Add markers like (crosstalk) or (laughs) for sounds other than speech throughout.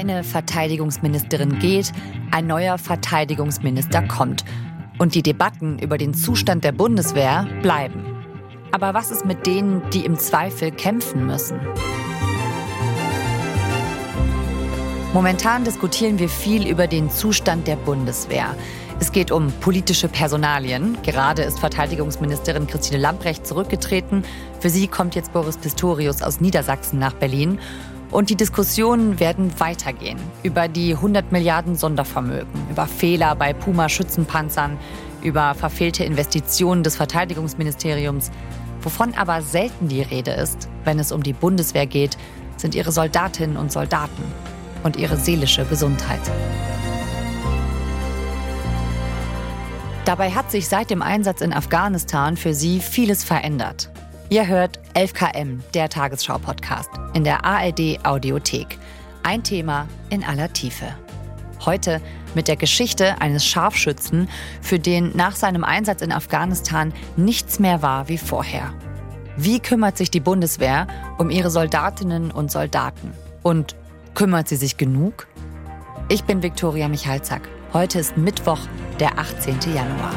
Eine Verteidigungsministerin geht, ein neuer Verteidigungsminister kommt. Und die Debatten über den Zustand der Bundeswehr bleiben. Aber was ist mit denen, die im Zweifel kämpfen müssen? Momentan diskutieren wir viel über den Zustand der Bundeswehr. Es geht um politische Personalien. Gerade ist Verteidigungsministerin Christine Lambrecht zurückgetreten. Für sie kommt jetzt Boris Pistorius aus Niedersachsen nach Berlin. Und die Diskussionen werden weitergehen über die 100 Milliarden Sondervermögen, über Fehler bei Puma-Schützenpanzern, über verfehlte Investitionen des Verteidigungsministeriums. Wovon aber selten die Rede ist, wenn es um die Bundeswehr geht, sind ihre Soldatinnen und Soldaten und ihre seelische Gesundheit. Dabei hat sich seit dem Einsatz in Afghanistan für sie vieles verändert. Ihr hört 11KM, der Tagesschau-Podcast, in der ARD Audiothek. Ein Thema in aller Tiefe. Heute mit der Geschichte eines Scharfschützen, für den nach seinem Einsatz in Afghanistan nichts mehr war wie vorher. Wie kümmert sich die Bundeswehr um ihre Soldatinnen und Soldaten? Und kümmert sie sich genug? Ich bin Viktoria Michalzack. Heute ist Mittwoch, der 18. Januar.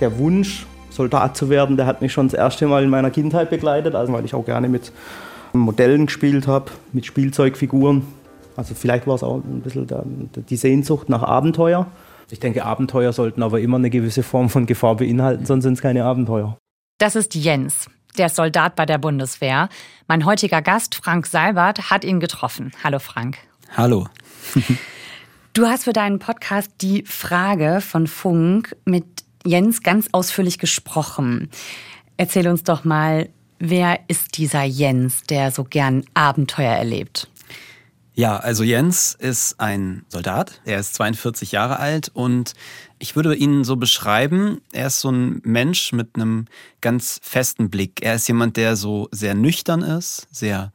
Der Wunsch, Soldat zu werden, der hat mich schon das erste Mal in meiner Kindheit begleitet, also weil ich auch gerne mit Modellen gespielt habe, mit Spielzeugfiguren. Also vielleicht war es auch ein bisschen die Sehnsucht nach Abenteuer. Ich denke, Abenteuer sollten aber immer eine gewisse Form von Gefahr beinhalten, sonst sind es keine Abenteuer. Das ist Jens. Der Soldat bei der Bundeswehr. Mein heutiger Gast, Frank Seibert, hat ihn getroffen. Hallo Frank. Hallo. (laughs) du hast für deinen Podcast die Frage von Funk mit Jens ganz ausführlich gesprochen. Erzähl uns doch mal, wer ist dieser Jens, der so gern Abenteuer erlebt? Ja, also Jens ist ein Soldat. Er ist 42 Jahre alt und ich würde ihn so beschreiben, er ist so ein Mensch mit einem ganz festen Blick. Er ist jemand, der so sehr nüchtern ist, sehr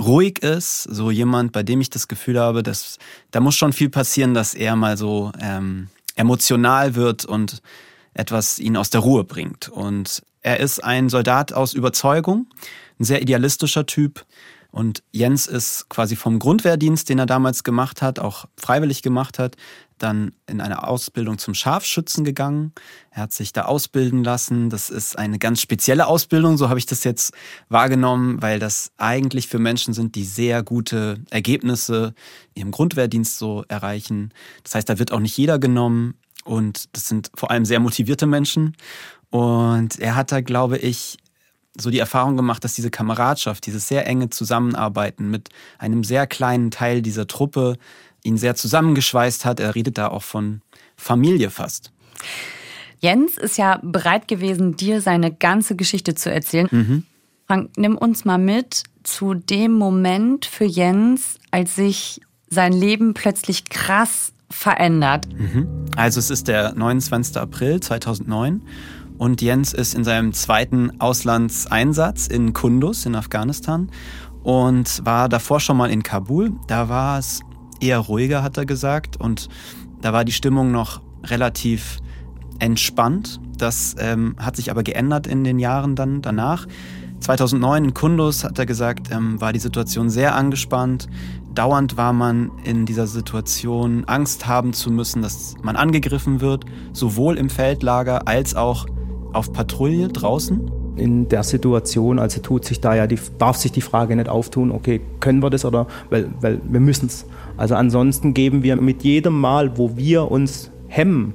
ruhig ist, so jemand, bei dem ich das Gefühl habe, dass da muss schon viel passieren, dass er mal so ähm, emotional wird und etwas ihn aus der Ruhe bringt. Und er ist ein Soldat aus Überzeugung, ein sehr idealistischer Typ, und Jens ist quasi vom Grundwehrdienst, den er damals gemacht hat, auch freiwillig gemacht hat, dann in eine Ausbildung zum Scharfschützen gegangen. Er hat sich da ausbilden lassen. Das ist eine ganz spezielle Ausbildung, so habe ich das jetzt wahrgenommen, weil das eigentlich für Menschen sind, die sehr gute Ergebnisse im Grundwehrdienst so erreichen. Das heißt, da wird auch nicht jeder genommen und das sind vor allem sehr motivierte Menschen. Und er hat da, glaube ich, so die Erfahrung gemacht, dass diese Kameradschaft, dieses sehr enge Zusammenarbeiten mit einem sehr kleinen Teil dieser Truppe ihn sehr zusammengeschweißt hat. Er redet da auch von Familie fast. Jens ist ja bereit gewesen, dir seine ganze Geschichte zu erzählen. Mhm. Frank, nimm uns mal mit zu dem Moment für Jens, als sich sein Leben plötzlich krass verändert. Mhm. Also es ist der 29. April 2009 und Jens ist in seinem zweiten Auslandseinsatz in Kunduz in Afghanistan und war davor schon mal in Kabul. Da war es eher ruhiger, hat er gesagt. Und da war die Stimmung noch relativ entspannt. Das ähm, hat sich aber geändert in den Jahren dann danach. 2009 in Kunduz, hat er gesagt, ähm, war die Situation sehr angespannt. Dauernd war man in dieser Situation, Angst haben zu müssen, dass man angegriffen wird, sowohl im Feldlager als auch auf Patrouille draußen? In der Situation, also tut sich da ja die, darf sich die Frage nicht auftun, okay, können wir das oder, weil, weil wir müssen es. Also ansonsten geben wir mit jedem Mal, wo wir uns hemmen,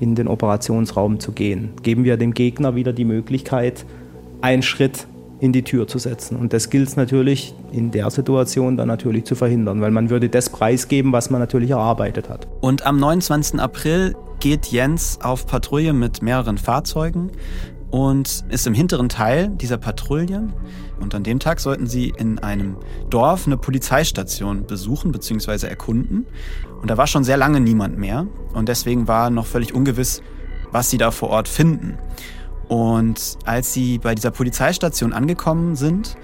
in den Operationsraum zu gehen, geben wir dem Gegner wieder die Möglichkeit, einen Schritt in die Tür zu setzen. Und das gilt es natürlich in der Situation dann natürlich zu verhindern, weil man würde das preisgeben, was man natürlich erarbeitet hat. Und am 29. April geht Jens auf Patrouille mit mehreren Fahrzeugen und ist im hinteren Teil dieser Patrouille. Und an dem Tag sollten sie in einem Dorf eine Polizeistation besuchen bzw. erkunden. Und da war schon sehr lange niemand mehr. Und deswegen war noch völlig ungewiss, was sie da vor Ort finden. Und als sie bei dieser Polizeistation angekommen sind,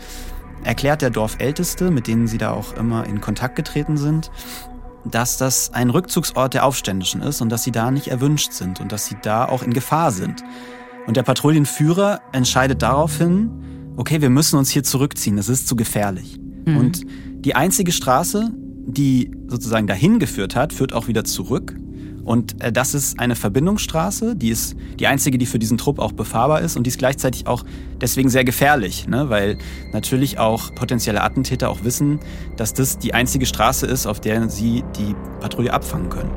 erklärt der Dorfälteste, mit denen sie da auch immer in Kontakt getreten sind, dass das ein Rückzugsort der Aufständischen ist und dass sie da nicht erwünscht sind und dass sie da auch in Gefahr sind. Und der Patrouillenführer entscheidet daraufhin, okay, wir müssen uns hier zurückziehen, das ist zu gefährlich. Mhm. Und die einzige Straße, die sozusagen dahin geführt hat, führt auch wieder zurück. Und äh, das ist eine Verbindungsstraße, die ist die einzige, die für diesen Trupp auch befahrbar ist und die ist gleichzeitig auch deswegen sehr gefährlich, ne? weil natürlich auch potenzielle Attentäter auch wissen, dass das die einzige Straße ist, auf der sie die Patrouille abfangen können.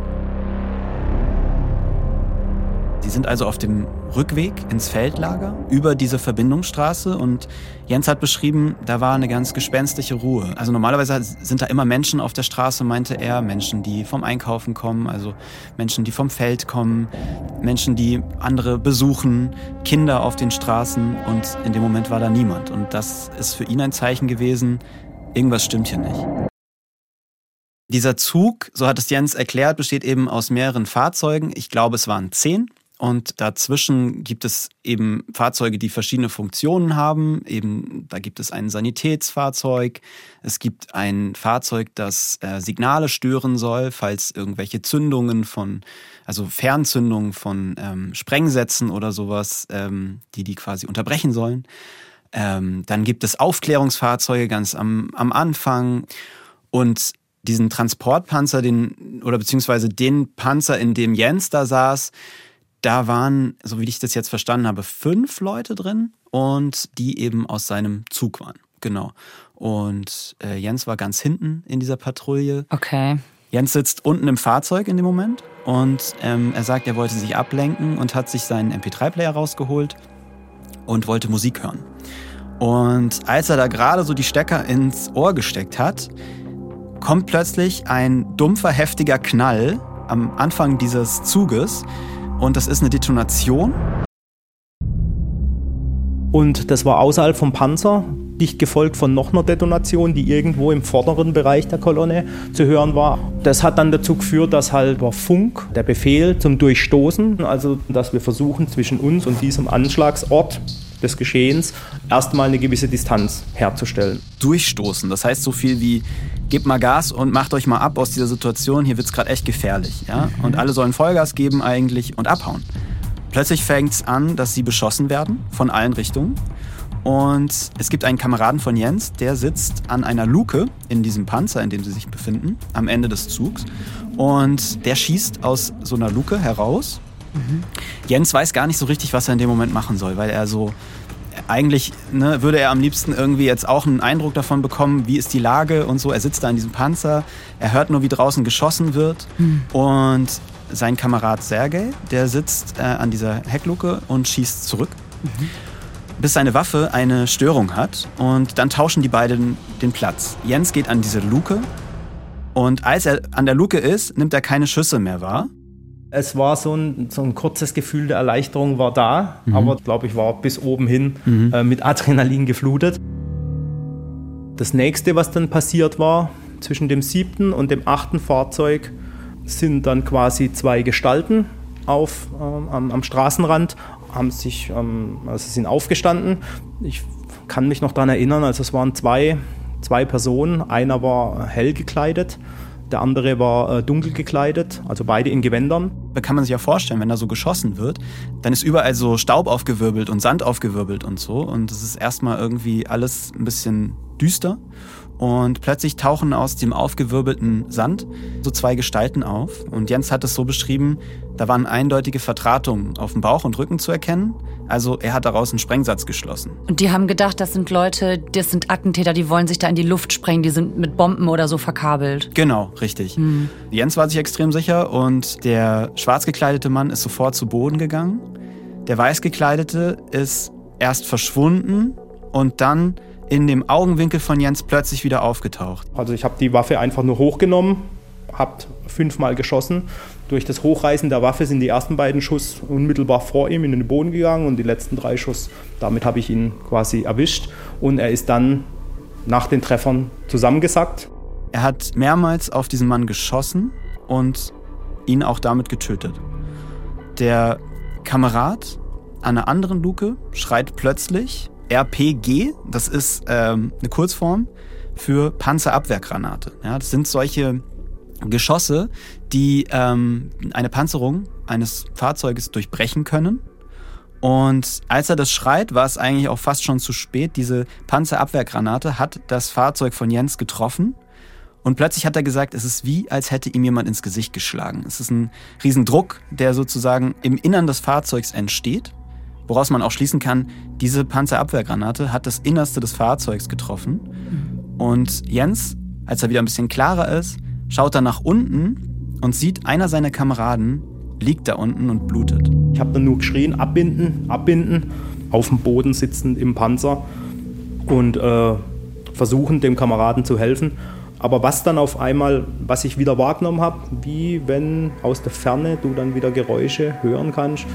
Sie sind also auf dem Rückweg ins Feldlager über diese Verbindungsstraße und Jens hat beschrieben, da war eine ganz gespenstische Ruhe. Also normalerweise sind da immer Menschen auf der Straße, meinte er, Menschen, die vom Einkaufen kommen, also Menschen, die vom Feld kommen, Menschen, die andere besuchen, Kinder auf den Straßen und in dem Moment war da niemand und das ist für ihn ein Zeichen gewesen, irgendwas stimmt hier nicht. Dieser Zug, so hat es Jens erklärt, besteht eben aus mehreren Fahrzeugen. Ich glaube, es waren zehn. Und dazwischen gibt es eben Fahrzeuge, die verschiedene Funktionen haben. Eben, da gibt es ein Sanitätsfahrzeug. Es gibt ein Fahrzeug, das äh, Signale stören soll, falls irgendwelche Zündungen von, also Fernzündungen von ähm, Sprengsätzen oder sowas, ähm, die die quasi unterbrechen sollen. Ähm, dann gibt es Aufklärungsfahrzeuge ganz am, am Anfang. Und diesen Transportpanzer, den, oder beziehungsweise den Panzer, in dem Jens da saß, da waren, so wie ich das jetzt verstanden habe, fünf Leute drin und die eben aus seinem Zug waren. Genau. Und äh, Jens war ganz hinten in dieser Patrouille. Okay. Jens sitzt unten im Fahrzeug in dem Moment und ähm, er sagt, er wollte sich ablenken und hat sich seinen MP3-Player rausgeholt und wollte Musik hören. Und als er da gerade so die Stecker ins Ohr gesteckt hat, kommt plötzlich ein dumpfer, heftiger Knall am Anfang dieses Zuges und das ist eine Detonation. Und das war außerhalb vom Panzer, dicht gefolgt von noch einer Detonation, die irgendwo im vorderen Bereich der Kolonne zu hören war. Das hat dann dazu geführt, dass halt über Funk der Befehl zum Durchstoßen, also dass wir versuchen zwischen uns und diesem Anschlagsort des Geschehens erstmal eine gewisse Distanz herzustellen. Durchstoßen, das heißt so viel wie gebt mal Gas und macht euch mal ab aus dieser Situation, hier wird es gerade echt gefährlich. Ja? Mhm. Und alle sollen Vollgas geben eigentlich und abhauen. Plötzlich fängt es an, dass sie beschossen werden von allen Richtungen. Und es gibt einen Kameraden von Jens, der sitzt an einer Luke in diesem Panzer, in dem sie sich befinden, am Ende des Zugs. Und der schießt aus so einer Luke heraus Mhm. Jens weiß gar nicht so richtig, was er in dem Moment machen soll, weil er so eigentlich ne, würde er am liebsten irgendwie jetzt auch einen Eindruck davon bekommen, wie ist die Lage und so. Er sitzt da in diesem Panzer, er hört nur, wie draußen geschossen wird mhm. und sein Kamerad Sergei, der sitzt äh, an dieser Heckluke und schießt zurück, mhm. bis seine Waffe eine Störung hat und dann tauschen die beiden den Platz. Jens geht an diese Luke und als er an der Luke ist, nimmt er keine Schüsse mehr wahr es war so ein, so ein kurzes Gefühl der Erleichterung war da, mhm. aber glaube ich war bis oben hin mhm. äh, mit Adrenalin geflutet. Das nächste, was dann passiert war, zwischen dem siebten und dem achten Fahrzeug sind dann quasi zwei Gestalten auf, ähm, am, am, Straßenrand, haben sich, ähm, also sind aufgestanden. Ich kann mich noch daran erinnern, also es waren zwei, zwei Personen. Einer war hell gekleidet der andere war äh, dunkel gekleidet, also beide in Gewändern. Da kann man sich ja vorstellen, wenn da so geschossen wird, dann ist überall so Staub aufgewirbelt und Sand aufgewirbelt und so. Und es ist erstmal irgendwie alles ein bisschen düster. Und plötzlich tauchen aus dem aufgewirbelten Sand so zwei Gestalten auf. Und Jens hat es so beschrieben, da waren eindeutige Vertratungen auf dem Bauch und Rücken zu erkennen. Also er hat daraus einen Sprengsatz geschlossen. Und die haben gedacht, das sind Leute, das sind Attentäter, die wollen sich da in die Luft sprengen, die sind mit Bomben oder so verkabelt. Genau, richtig. Mhm. Jens war sich extrem sicher und der schwarz gekleidete Mann ist sofort zu Boden gegangen. Der weiß gekleidete ist erst verschwunden und dann in dem Augenwinkel von Jens plötzlich wieder aufgetaucht. Also ich habe die Waffe einfach nur hochgenommen, habe fünfmal geschossen. Durch das Hochreißen der Waffe sind die ersten beiden Schuss unmittelbar vor ihm in den Boden gegangen und die letzten drei Schuss, damit habe ich ihn quasi erwischt. Und er ist dann nach den Treffern zusammengesackt. Er hat mehrmals auf diesen Mann geschossen und ihn auch damit getötet. Der Kamerad an einer anderen Luke schreit plötzlich RPG, das ist ähm, eine Kurzform für Panzerabwehrgranate. Ja, das sind solche Geschosse, die ähm, eine Panzerung eines Fahrzeuges durchbrechen können Und als er das schreit, war es eigentlich auch fast schon zu spät. Diese Panzerabwehrgranate hat das Fahrzeug von Jens getroffen. Und plötzlich hat er gesagt, es ist wie, als hätte ihm jemand ins Gesicht geschlagen. Es ist ein Riesendruck, der sozusagen im Innern des Fahrzeugs entsteht, woraus man auch schließen kann, diese Panzerabwehrgranate hat das Innerste des Fahrzeugs getroffen. Und Jens, als er wieder ein bisschen klarer ist, schaut er nach unten und sieht, einer seiner Kameraden liegt da unten und blutet. Ich habe dann nur geschrien, abbinden, abbinden, auf dem Boden sitzend im Panzer und äh, versuchen dem Kameraden zu helfen. Aber was dann auf einmal, was ich wieder wahrgenommen habe, wie wenn aus der Ferne du dann wieder Geräusche hören kannst.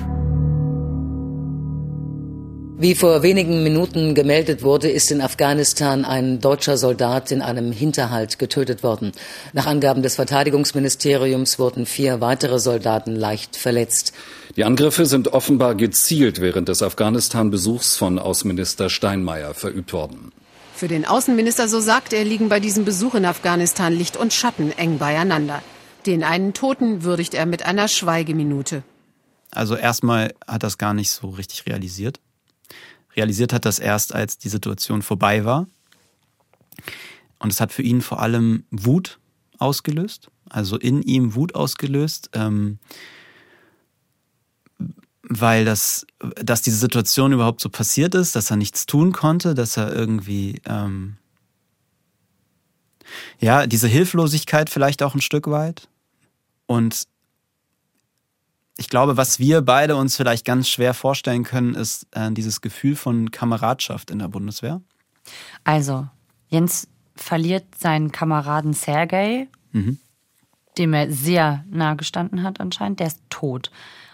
Wie vor wenigen Minuten gemeldet wurde, ist in Afghanistan ein deutscher Soldat in einem Hinterhalt getötet worden. Nach Angaben des Verteidigungsministeriums wurden vier weitere Soldaten leicht verletzt. Die Angriffe sind offenbar gezielt während des Afghanistan-Besuchs von Außenminister Steinmeier verübt worden. Für den Außenminister, so sagt er, liegen bei diesem Besuch in Afghanistan Licht und Schatten eng beieinander. Den einen Toten würdigt er mit einer Schweigeminute. Also erstmal hat das gar nicht so richtig realisiert realisiert hat das erst, als die Situation vorbei war. Und es hat für ihn vor allem Wut ausgelöst, also in ihm Wut ausgelöst, ähm, weil das, dass diese Situation überhaupt so passiert ist, dass er nichts tun konnte, dass er irgendwie, ähm, ja, diese Hilflosigkeit vielleicht auch ein Stück weit. Und ich glaube, was wir beide uns vielleicht ganz schwer vorstellen können, ist äh, dieses Gefühl von Kameradschaft in der Bundeswehr. Also, Jens verliert seinen Kameraden Sergei, mhm. dem er sehr nah gestanden hat anscheinend. Der ist tot.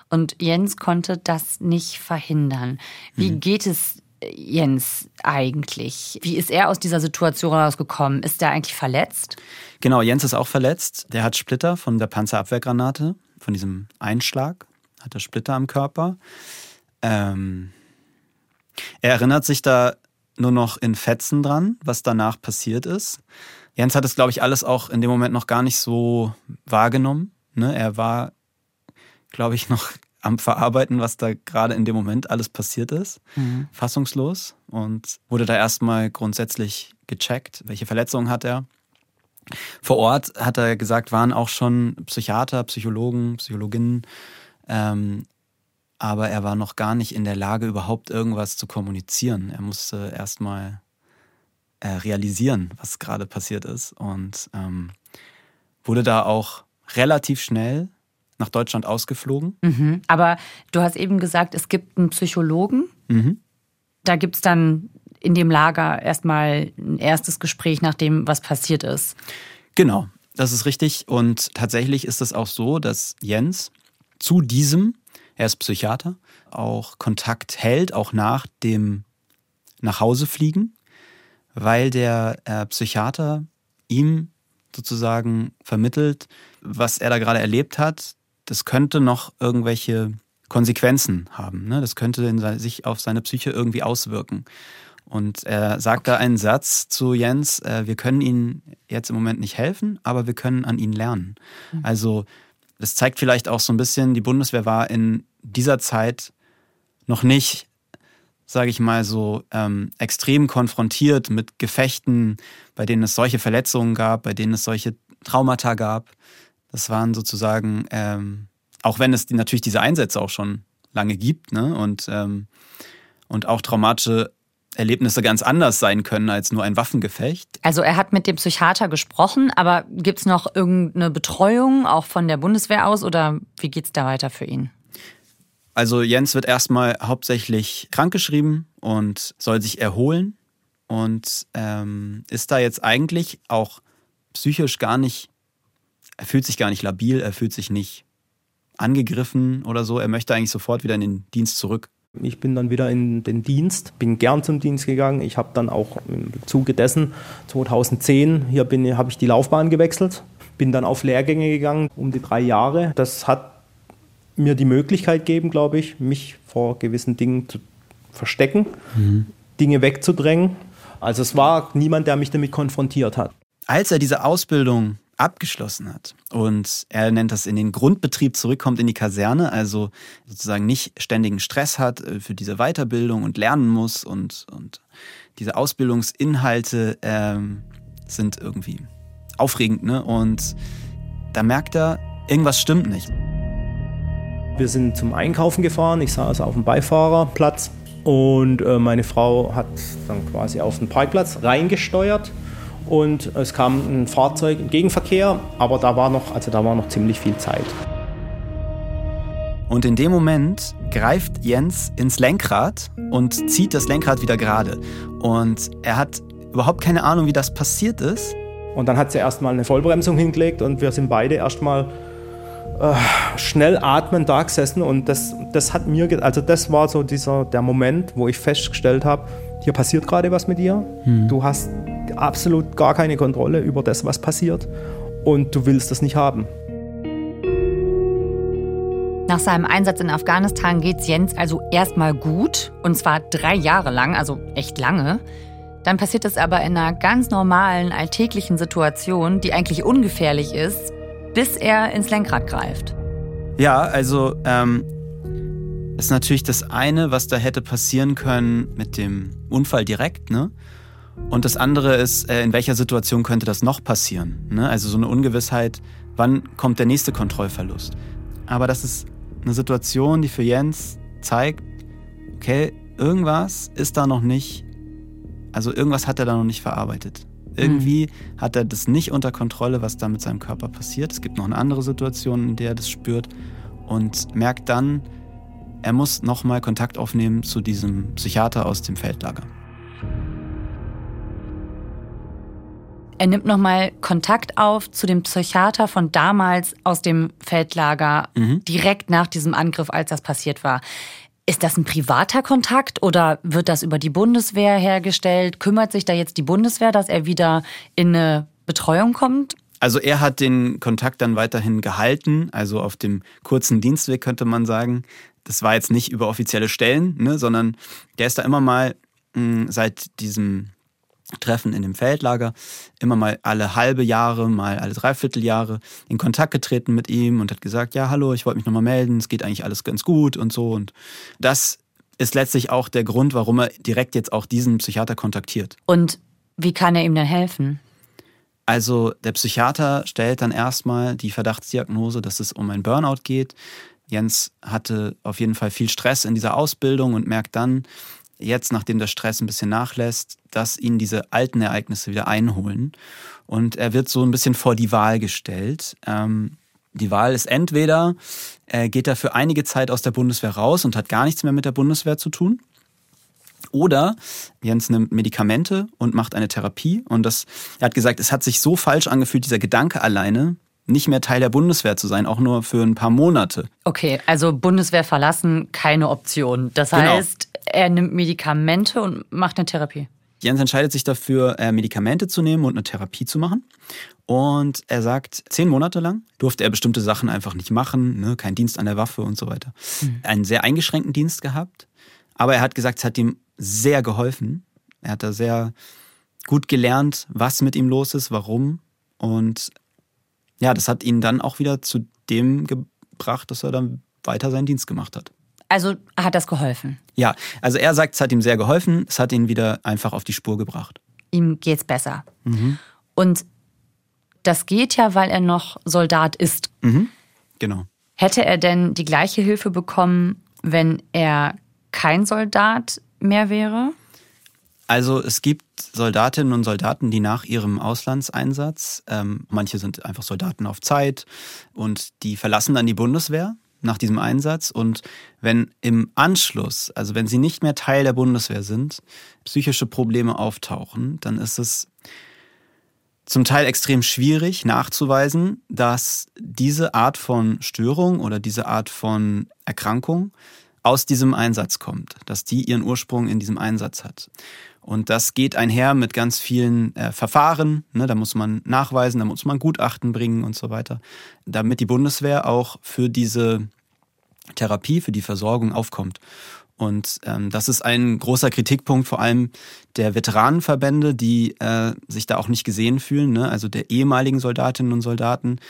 Und Jens konnte das nicht verhindern. Wie mhm. geht es Jens eigentlich? Wie ist er aus dieser Situation rausgekommen? Ist er eigentlich verletzt? Genau, Jens ist auch verletzt. Der hat Splitter von der Panzerabwehrgranate von diesem Einschlag, hat er Splitter am Körper. Ähm, er erinnert sich da nur noch in Fetzen dran, was danach passiert ist. Jens hat es, glaube ich, alles auch in dem Moment noch gar nicht so wahrgenommen. Ne? Er war, glaube ich, noch am Verarbeiten, was da gerade in dem Moment alles passiert ist. Mhm. Fassungslos. Und wurde da erstmal grundsätzlich gecheckt, welche Verletzungen hat er. Vor Ort, hat er gesagt, waren auch schon Psychiater, Psychologen, Psychologinnen, ähm, aber er war noch gar nicht in der Lage, überhaupt irgendwas zu kommunizieren. Er musste erstmal äh, realisieren, was gerade passiert ist und ähm, wurde da auch relativ schnell nach Deutschland ausgeflogen. Mhm. Aber du hast eben gesagt, es gibt einen Psychologen. Mhm. Da gibt es dann in dem Lager erstmal ein erstes Gespräch nach dem, was passiert ist. Genau, das ist richtig. Und tatsächlich ist es auch so, dass Jens zu diesem, er ist Psychiater, auch Kontakt hält, auch nach dem Nachhausefliegen, weil der äh, Psychiater ihm sozusagen vermittelt, was er da gerade erlebt hat. Das könnte noch irgendwelche Konsequenzen haben. Ne? Das könnte sich auf seine Psyche irgendwie auswirken. Und er sagt da einen Satz zu Jens, äh, wir können Ihnen jetzt im Moment nicht helfen, aber wir können an Ihnen lernen. Mhm. Also das zeigt vielleicht auch so ein bisschen, die Bundeswehr war in dieser Zeit noch nicht, sage ich mal so, ähm, extrem konfrontiert mit Gefechten, bei denen es solche Verletzungen gab, bei denen es solche Traumata gab. Das waren sozusagen, ähm, auch wenn es die, natürlich diese Einsätze auch schon lange gibt ne? und, ähm, und auch traumatische Erlebnisse ganz anders sein können als nur ein Waffengefecht. Also er hat mit dem Psychiater gesprochen, aber gibt es noch irgendeine Betreuung auch von der Bundeswehr aus oder wie geht es da weiter für ihn? Also Jens wird erstmal hauptsächlich krankgeschrieben und soll sich erholen und ähm, ist da jetzt eigentlich auch psychisch gar nicht, er fühlt sich gar nicht labil, er fühlt sich nicht angegriffen oder so, er möchte eigentlich sofort wieder in den Dienst zurück. Ich bin dann wieder in den Dienst, bin gern zum Dienst gegangen. Ich habe dann auch im Zuge dessen 2010 hier habe ich die Laufbahn gewechselt, bin dann auf Lehrgänge gegangen um die drei Jahre. Das hat mir die Möglichkeit gegeben, glaube ich, mich vor gewissen Dingen zu verstecken, mhm. Dinge wegzudrängen. Also es war niemand, der mich damit konfrontiert hat. Als er diese Ausbildung abgeschlossen hat. Und er nennt das in den Grundbetrieb zurückkommt in die Kaserne, also sozusagen nicht ständigen Stress hat äh, für diese Weiterbildung und lernen muss und, und diese Ausbildungsinhalte ähm, sind irgendwie aufregend, ne? Und da merkt er, irgendwas stimmt nicht. Wir sind zum Einkaufen gefahren, ich saß auf dem Beifahrerplatz und äh, meine Frau hat dann quasi auf den Parkplatz reingesteuert und es kam ein Fahrzeug im Gegenverkehr, aber da war noch, also da war noch ziemlich viel Zeit. Und in dem Moment greift Jens ins Lenkrad und zieht das Lenkrad wieder gerade. Und er hat überhaupt keine Ahnung, wie das passiert ist. Und dann hat sie erstmal eine Vollbremsung hingelegt und wir sind beide erstmal äh, schnell atmen da gesessen und das, das hat mir, also das war so dieser, der Moment, wo ich festgestellt habe, hier passiert gerade was mit dir. Hm. Du hast absolut gar keine Kontrolle über das, was passiert und du willst das nicht haben. Nach seinem Einsatz in Afghanistan geht es Jens also erstmal gut und zwar drei Jahre lang, also echt lange. Dann passiert es aber in einer ganz normalen, alltäglichen Situation, die eigentlich ungefährlich ist, bis er ins Lenkrad greift. Ja, also ähm, ist natürlich das eine, was da hätte passieren können mit dem Unfall direkt, ne? Und das andere ist, äh, in welcher Situation könnte das noch passieren? Ne? Also so eine Ungewissheit, wann kommt der nächste Kontrollverlust? Aber das ist eine Situation, die für Jens zeigt, okay, irgendwas ist da noch nicht, also irgendwas hat er da noch nicht verarbeitet. Irgendwie mhm. hat er das nicht unter Kontrolle, was da mit seinem Körper passiert. Es gibt noch eine andere Situation, in der er das spürt und merkt dann, er muss nochmal Kontakt aufnehmen zu diesem Psychiater aus dem Feldlager. Er nimmt nochmal Kontakt auf zu dem Psychiater von damals aus dem Feldlager, mhm. direkt nach diesem Angriff, als das passiert war. Ist das ein privater Kontakt oder wird das über die Bundeswehr hergestellt? Kümmert sich da jetzt die Bundeswehr, dass er wieder in eine Betreuung kommt? Also er hat den Kontakt dann weiterhin gehalten, also auf dem kurzen Dienstweg könnte man sagen. Das war jetzt nicht über offizielle Stellen, ne, sondern der ist da immer mal mh, seit diesem Treffen in dem Feldlager, immer mal alle halbe Jahre, mal alle Dreivierteljahre in Kontakt getreten mit ihm und hat gesagt, ja, hallo, ich wollte mich nochmal melden, es geht eigentlich alles ganz gut und so. Und das ist letztlich auch der Grund, warum er direkt jetzt auch diesen Psychiater kontaktiert. Und wie kann er ihm denn helfen? Also der Psychiater stellt dann erstmal die Verdachtsdiagnose, dass es um ein Burnout geht. Jens hatte auf jeden Fall viel Stress in dieser Ausbildung und merkt dann, jetzt, nachdem der Stress ein bisschen nachlässt, dass ihn diese alten Ereignisse wieder einholen. Und er wird so ein bisschen vor die Wahl gestellt. Ähm, die Wahl ist entweder, er geht er für einige Zeit aus der Bundeswehr raus und hat gar nichts mehr mit der Bundeswehr zu tun. Oder Jens nimmt Medikamente und macht eine Therapie. Und das, er hat gesagt, es hat sich so falsch angefühlt, dieser Gedanke alleine, nicht mehr Teil der Bundeswehr zu sein, auch nur für ein paar Monate. Okay, also Bundeswehr verlassen, keine Option. Das genau. heißt, er nimmt Medikamente und macht eine Therapie. Jens entscheidet sich dafür, äh, Medikamente zu nehmen und eine Therapie zu machen. Und er sagt, zehn Monate lang durfte er bestimmte Sachen einfach nicht machen, ne? kein Dienst an der Waffe und so weiter. Mhm. Einen sehr eingeschränkten Dienst gehabt. Aber er hat gesagt, es hat ihm sehr geholfen. Er hat da sehr gut gelernt, was mit ihm los ist, warum. Und ja, das hat ihn dann auch wieder zu dem gebracht, dass er dann weiter seinen Dienst gemacht hat. Also hat das geholfen? Ja, also er sagt, es hat ihm sehr geholfen. Es hat ihn wieder einfach auf die Spur gebracht. Ihm geht's besser. Mhm. Und das geht ja, weil er noch Soldat ist. Mhm. Genau. Hätte er denn die gleiche Hilfe bekommen, wenn er kein Soldat mehr wäre? Also es gibt Soldatinnen und Soldaten, die nach ihrem Auslandseinsatz, ähm, manche sind einfach Soldaten auf Zeit und die verlassen dann die Bundeswehr nach diesem Einsatz. Und wenn im Anschluss, also wenn sie nicht mehr Teil der Bundeswehr sind, psychische Probleme auftauchen, dann ist es zum Teil extrem schwierig nachzuweisen, dass diese Art von Störung oder diese Art von Erkrankung aus diesem Einsatz kommt, dass die ihren Ursprung in diesem Einsatz hat. Und das geht einher mit ganz vielen äh, Verfahren. Ne? Da muss man nachweisen, da muss man Gutachten bringen und so weiter, damit die Bundeswehr auch für diese Therapie, für die Versorgung aufkommt. Und ähm, das ist ein großer Kritikpunkt vor allem der Veteranenverbände, die äh, sich da auch nicht gesehen fühlen, ne? also der ehemaligen Soldatinnen und Soldaten,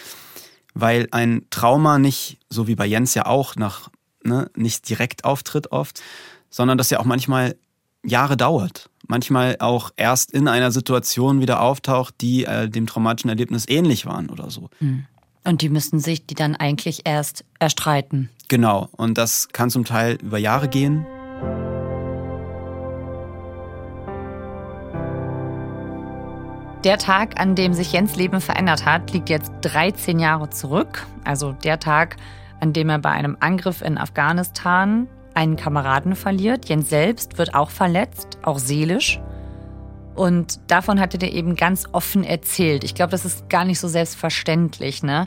weil ein Trauma nicht, so wie bei Jens ja auch, nach ne, nicht direkt auftritt oft, sondern das ja auch manchmal Jahre dauert. Manchmal auch erst in einer Situation wieder auftaucht, die äh, dem traumatischen Erlebnis ähnlich waren oder so. Hm. Und die müssten sich die dann eigentlich erst erstreiten. Genau. Und das kann zum Teil über Jahre gehen. Der Tag, an dem sich Jens Leben verändert hat, liegt jetzt 13 Jahre zurück. Also der Tag, an dem er bei einem Angriff in Afghanistan einen Kameraden verliert. Jens selbst wird auch verletzt, auch seelisch. Und davon hattet ihr eben ganz offen erzählt. Ich glaube, das ist gar nicht so selbstverständlich. Ne?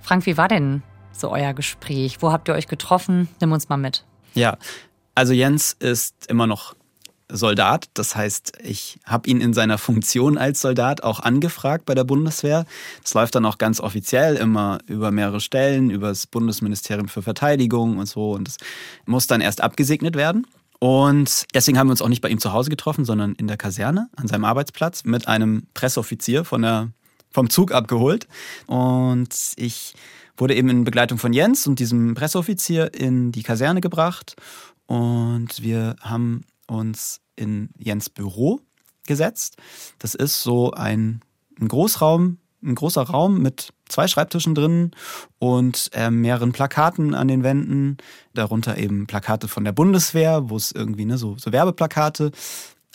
Frank, wie war denn so euer Gespräch? Wo habt ihr euch getroffen? Nimm uns mal mit. Ja, also Jens ist immer noch Soldat. Das heißt, ich habe ihn in seiner Funktion als Soldat auch angefragt bei der Bundeswehr. Das läuft dann auch ganz offiziell immer über mehrere Stellen, über das Bundesministerium für Verteidigung und so. Und das muss dann erst abgesegnet werden. Und deswegen haben wir uns auch nicht bei ihm zu Hause getroffen, sondern in der Kaserne an seinem Arbeitsplatz mit einem Presseoffizier von der, vom Zug abgeholt. Und ich wurde eben in Begleitung von Jens und diesem Presseoffizier in die Kaserne gebracht. Und wir haben uns in Jens Büro gesetzt. Das ist so ein, ein Großraum, ein großer Raum mit zwei Schreibtischen drin und äh, mehreren Plakaten an den Wänden. Darunter eben Plakate von der Bundeswehr, wo es irgendwie ne, so, so Werbeplakate,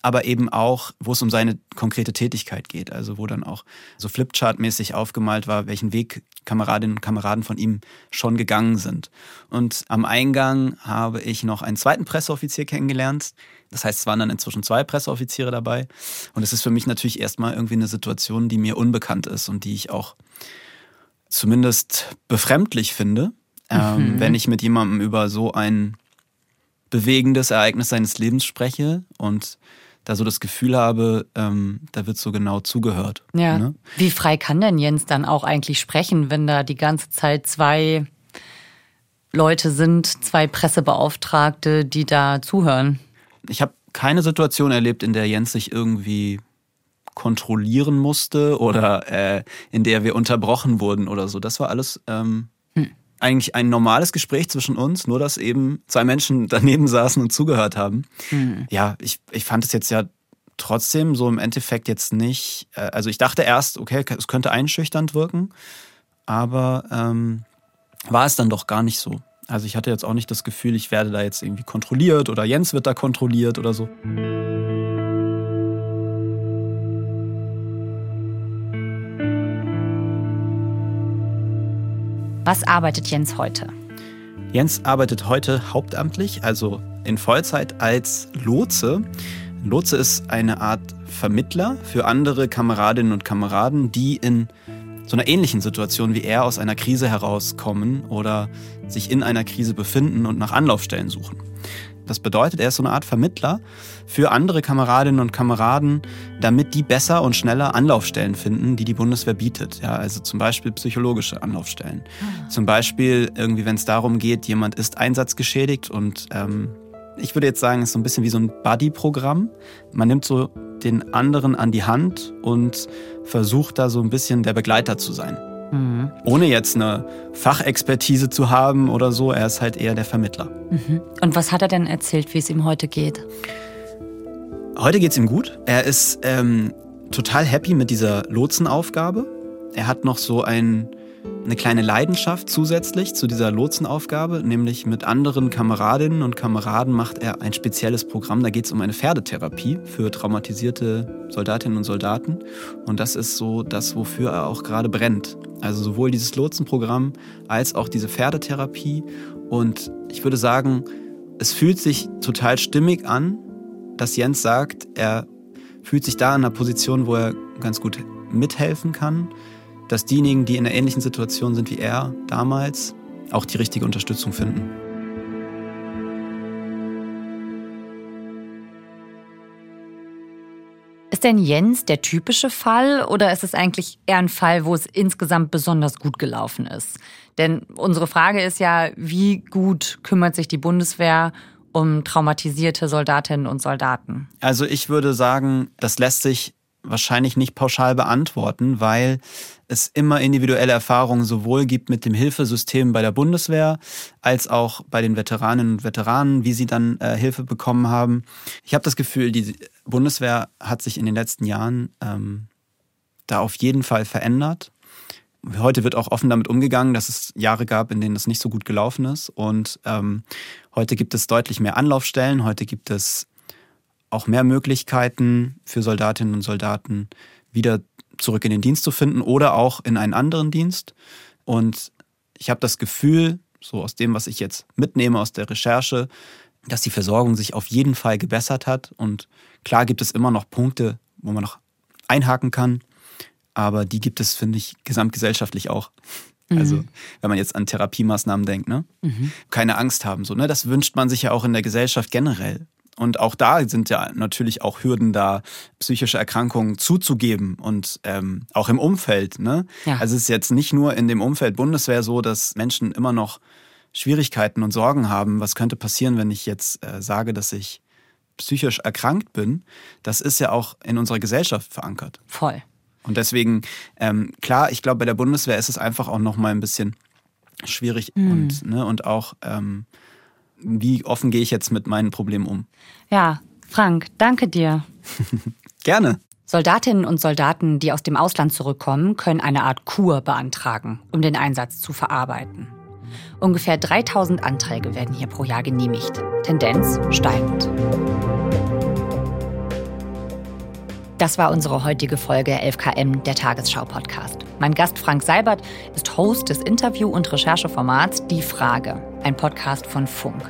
aber eben auch, wo es um seine konkrete Tätigkeit geht. Also wo dann auch so Flipchart-mäßig aufgemalt war, welchen Weg Kameradinnen und Kameraden von ihm schon gegangen sind. Und am Eingang habe ich noch einen zweiten Presseoffizier kennengelernt, das heißt, es waren dann inzwischen zwei Presseoffiziere dabei. Und es ist für mich natürlich erstmal irgendwie eine Situation, die mir unbekannt ist und die ich auch zumindest befremdlich finde, ähm, mhm. wenn ich mit jemandem über so ein bewegendes Ereignis seines Lebens spreche und da so das Gefühl habe, ähm, da wird so genau zugehört. Ja. Ne? Wie frei kann denn Jens dann auch eigentlich sprechen, wenn da die ganze Zeit zwei Leute sind, zwei Pressebeauftragte, die da zuhören? ich habe keine Situation erlebt, in der Jens sich irgendwie kontrollieren musste oder äh, in der wir unterbrochen wurden oder so. Das war alles ähm, hm. Eigentlich ein normales Gespräch zwischen uns, nur dass eben zwei Menschen (laughs) daneben saßen und zugehört haben. Hm. Ja, ich, ich fand es jetzt ja trotzdem so im Endeffekt jetzt nicht. Äh, also ich dachte erst, okay, es könnte einschüchternd wirken, aber ähm, war es dann doch gar nicht so. Also ich hatte jetzt auch nicht das Gefühl, ich werde da jetzt irgendwie kontrolliert oder Jens wird da kontrolliert oder so. Was arbeitet Jens heute? Jens arbeitet heute hauptamtlich, also in Vollzeit als Lotse. Lotse ist eine Art Vermittler für andere Kameradinnen und Kameraden, die in so einer ähnlichen Situation wie er aus einer Krise herauskommen oder sich in einer Krise befinden und nach Anlaufstellen suchen. Das bedeutet, er ist so eine Art Vermittler für andere Kameradinnen und Kameraden, damit die besser und schneller Anlaufstellen finden, die die Bundeswehr bietet. Ja, also zum Beispiel psychologische Anlaufstellen. Ah. Zum Beispiel irgendwie, wenn es darum geht, jemand ist einsatzgeschädigt und ähm, ich würde jetzt sagen, es ist so ein bisschen wie so ein Buddy-Programm. Man nimmt so den anderen an die Hand und versucht da so ein bisschen der Begleiter zu sein. Mhm. Ohne jetzt eine Fachexpertise zu haben oder so, er ist halt eher der Vermittler. Mhm. Und was hat er denn erzählt, wie es ihm heute geht? Heute geht es ihm gut. Er ist ähm, total happy mit dieser Lotsenaufgabe. Er hat noch so ein eine kleine Leidenschaft zusätzlich zu dieser Lotsenaufgabe, nämlich mit anderen Kameradinnen und Kameraden macht er ein spezielles Programm. Da geht es um eine Pferdetherapie für traumatisierte Soldatinnen und Soldaten. Und das ist so das, wofür er auch gerade brennt. Also sowohl dieses Lotsenprogramm als auch diese Pferdetherapie. Und ich würde sagen, es fühlt sich total stimmig an, dass Jens sagt, er fühlt sich da in einer Position, wo er ganz gut mithelfen kann dass diejenigen, die in einer ähnlichen Situation sind wie er damals, auch die richtige Unterstützung finden. Ist denn Jens der typische Fall oder ist es eigentlich eher ein Fall, wo es insgesamt besonders gut gelaufen ist? Denn unsere Frage ist ja, wie gut kümmert sich die Bundeswehr um traumatisierte Soldatinnen und Soldaten? Also ich würde sagen, das lässt sich wahrscheinlich nicht pauschal beantworten, weil es immer individuelle Erfahrungen sowohl gibt mit dem Hilfesystem bei der Bundeswehr als auch bei den Veteraninnen und Veteranen, wie sie dann äh, Hilfe bekommen haben. Ich habe das Gefühl, die Bundeswehr hat sich in den letzten Jahren ähm, da auf jeden Fall verändert. Heute wird auch offen damit umgegangen, dass es Jahre gab, in denen das nicht so gut gelaufen ist. Und ähm, heute gibt es deutlich mehr Anlaufstellen. Heute gibt es auch mehr Möglichkeiten für Soldatinnen und Soldaten, wieder zurück in den Dienst zu finden oder auch in einen anderen Dienst. Und ich habe das Gefühl, so aus dem, was ich jetzt mitnehme aus der Recherche, dass die Versorgung sich auf jeden Fall gebessert hat. Und klar gibt es immer noch Punkte, wo man noch einhaken kann. Aber die gibt es, finde ich, gesamtgesellschaftlich auch. Mhm. Also, wenn man jetzt an Therapiemaßnahmen denkt, ne? Mhm. Keine Angst haben, so, ne? Das wünscht man sich ja auch in der Gesellschaft generell. Und auch da sind ja natürlich auch Hürden da, psychische Erkrankungen zuzugeben und ähm, auch im Umfeld. Ne? Ja. Also es ist jetzt nicht nur in dem Umfeld Bundeswehr so, dass Menschen immer noch Schwierigkeiten und Sorgen haben. Was könnte passieren, wenn ich jetzt äh, sage, dass ich psychisch erkrankt bin? Das ist ja auch in unserer Gesellschaft verankert. Voll. Und deswegen, ähm, klar, ich glaube, bei der Bundeswehr ist es einfach auch noch mal ein bisschen schwierig mhm. und, ne, und auch ähm, wie offen gehe ich jetzt mit meinen Problemen um? Ja, Frank, danke dir. (laughs) Gerne. Soldatinnen und Soldaten, die aus dem Ausland zurückkommen, können eine Art Kur beantragen, um den Einsatz zu verarbeiten. Ungefähr 3000 Anträge werden hier pro Jahr genehmigt. Tendenz steigend. Das war unsere heutige Folge 11KM, der Tagesschau-Podcast. Mein Gast Frank Seibert ist Host des Interview- und Rechercheformats Die Frage, ein Podcast von Funk.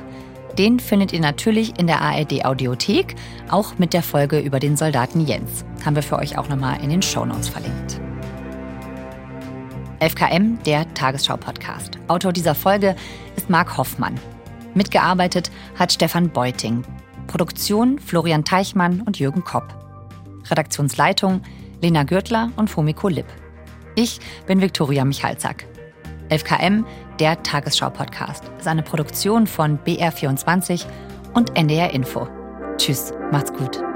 Den findet ihr natürlich in der ARD-Audiothek, auch mit der Folge über den Soldaten Jens. Haben wir für euch auch nochmal in den Shownotes verlinkt. 11KM, der Tagesschau-Podcast. Autor dieser Folge ist Marc Hoffmann. Mitgearbeitet hat Stefan Beuting. Produktion Florian Teichmann und Jürgen Kopp. Redaktionsleitung Lena Gürtler und Fumiko Lipp. Ich bin Viktoria Michalzack. 11KM, der Tagesschau-Podcast, ist eine Produktion von BR24 und NDR Info. Tschüss, macht's gut.